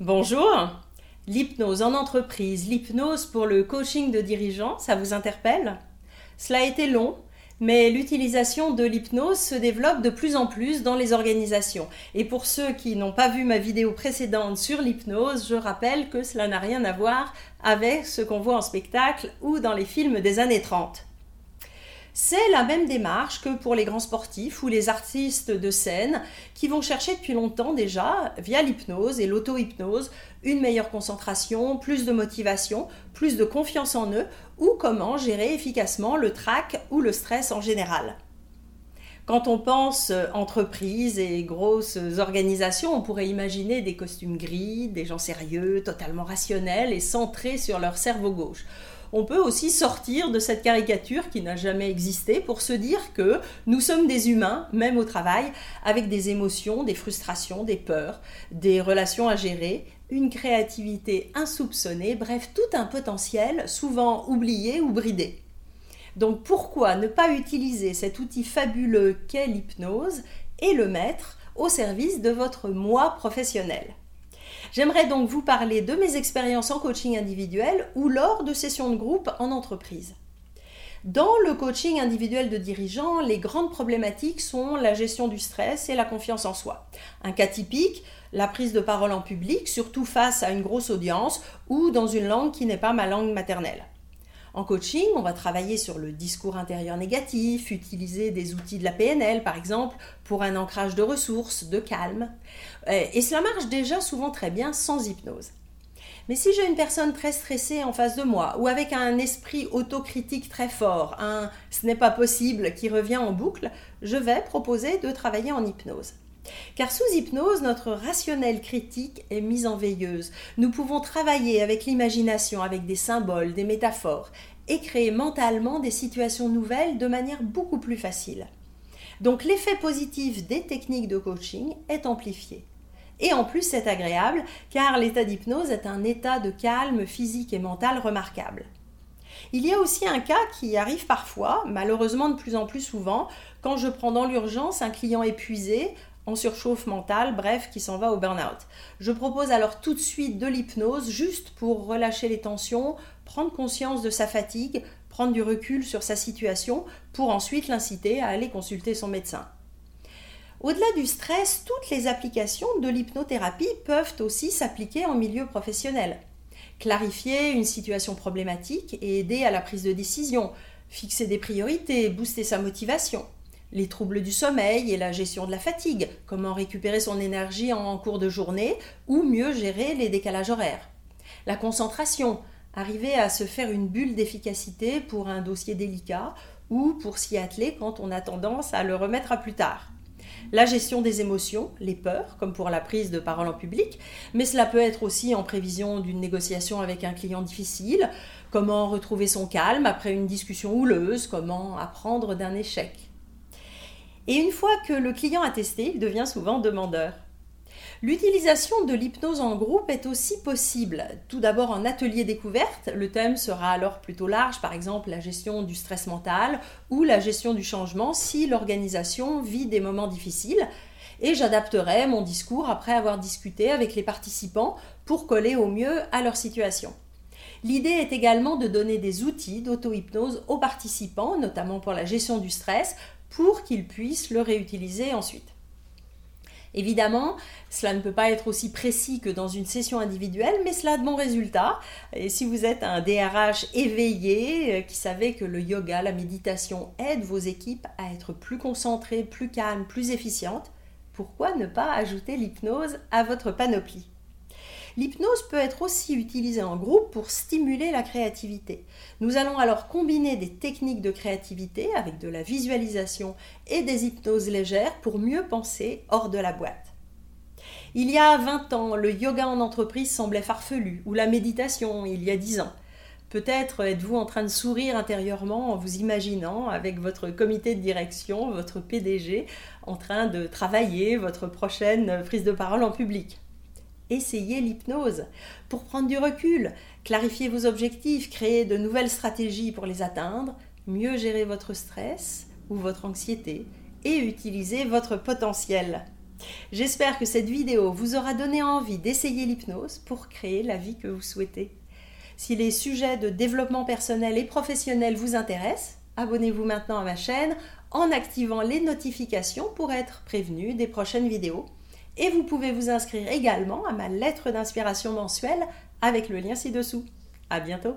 Bonjour L'hypnose en entreprise, l'hypnose pour le coaching de dirigeants, ça vous interpelle? Cela a été long, mais l'utilisation de l'hypnose se développe de plus en plus dans les organisations. Et pour ceux qui n'ont pas vu ma vidéo précédente sur l'hypnose, je rappelle que cela n'a rien à voir avec ce qu'on voit en spectacle ou dans les films des années 30. C'est la même démarche que pour les grands sportifs ou les artistes de scène qui vont chercher depuis longtemps déjà, via l'hypnose et l'auto-hypnose, une meilleure concentration, plus de motivation, plus de confiance en eux ou comment gérer efficacement le trac ou le stress en général. Quand on pense entreprise et grosses organisations, on pourrait imaginer des costumes gris, des gens sérieux, totalement rationnels et centrés sur leur cerveau gauche on peut aussi sortir de cette caricature qui n'a jamais existé pour se dire que nous sommes des humains, même au travail, avec des émotions, des frustrations, des peurs, des relations à gérer, une créativité insoupçonnée, bref, tout un potentiel souvent oublié ou bridé. Donc pourquoi ne pas utiliser cet outil fabuleux qu'est l'hypnose et le mettre au service de votre moi professionnel? J'aimerais donc vous parler de mes expériences en coaching individuel ou lors de sessions de groupe en entreprise. Dans le coaching individuel de dirigeants, les grandes problématiques sont la gestion du stress et la confiance en soi. Un cas typique, la prise de parole en public, surtout face à une grosse audience ou dans une langue qui n'est pas ma langue maternelle. En coaching, on va travailler sur le discours intérieur négatif, utiliser des outils de la PNL par exemple pour un ancrage de ressources, de calme. Euh, et cela marche déjà souvent très bien sans hypnose. Mais si j'ai une personne très stressée en face de moi ou avec un esprit autocritique très fort, un ce n'est pas possible qui revient en boucle, je vais proposer de travailler en hypnose. Car sous hypnose, notre rationnel critique est mis en veilleuse. Nous pouvons travailler avec l'imagination, avec des symboles, des métaphores, et créer mentalement des situations nouvelles de manière beaucoup plus facile. Donc l'effet positif des techniques de coaching est amplifié. Et en plus, c'est agréable car l'état d'hypnose est un état de calme physique et mental remarquable. Il y a aussi un cas qui arrive parfois, malheureusement de plus en plus souvent, quand je prends dans l'urgence un client épuisé, en surchauffe mentale, bref, qui s'en va au burn-out. Je propose alors tout de suite de l'hypnose juste pour relâcher les tensions, prendre conscience de sa fatigue, prendre du recul sur sa situation pour ensuite l'inciter à aller consulter son médecin. Au-delà du stress, toutes les applications de l'hypnothérapie peuvent aussi s'appliquer en milieu professionnel. Clarifier une situation problématique et aider à la prise de décision, fixer des priorités, booster sa motivation les troubles du sommeil et la gestion de la fatigue, comment récupérer son énergie en cours de journée ou mieux gérer les décalages horaires. La concentration, arriver à se faire une bulle d'efficacité pour un dossier délicat ou pour s'y atteler quand on a tendance à le remettre à plus tard. La gestion des émotions, les peurs, comme pour la prise de parole en public, mais cela peut être aussi en prévision d'une négociation avec un client difficile, comment retrouver son calme après une discussion houleuse, comment apprendre d'un échec. Et une fois que le client a testé, il devient souvent demandeur. L'utilisation de l'hypnose en groupe est aussi possible. Tout d'abord en atelier découverte, le thème sera alors plutôt large, par exemple la gestion du stress mental ou la gestion du changement si l'organisation vit des moments difficiles. Et j'adapterai mon discours après avoir discuté avec les participants pour coller au mieux à leur situation. L'idée est également de donner des outils d'auto-hypnose aux participants, notamment pour la gestion du stress, pour qu'ils puissent le réutiliser ensuite. Évidemment, cela ne peut pas être aussi précis que dans une session individuelle, mais cela a de bons résultats. Et si vous êtes un DRH éveillé, euh, qui savait que le yoga, la méditation aide vos équipes à être plus concentrées, plus calmes, plus efficientes, pourquoi ne pas ajouter l'hypnose à votre panoplie? L'hypnose peut être aussi utilisée en groupe pour stimuler la créativité. Nous allons alors combiner des techniques de créativité avec de la visualisation et des hypnoses légères pour mieux penser hors de la boîte. Il y a 20 ans, le yoga en entreprise semblait farfelu, ou la méditation il y a 10 ans. Peut-être êtes-vous en train de sourire intérieurement en vous imaginant avec votre comité de direction, votre PDG, en train de travailler votre prochaine prise de parole en public essayez l'hypnose pour prendre du recul, clarifier vos objectifs, créer de nouvelles stratégies pour les atteindre, mieux gérer votre stress ou votre anxiété et utiliser votre potentiel. J'espère que cette vidéo vous aura donné envie d'essayer l'hypnose pour créer la vie que vous souhaitez. Si les sujets de développement personnel et professionnel vous intéressent, abonnez-vous maintenant à ma chaîne en activant les notifications pour être prévenu des prochaines vidéos. Et vous pouvez vous inscrire également à ma lettre d'inspiration mensuelle avec le lien ci-dessous. À bientôt!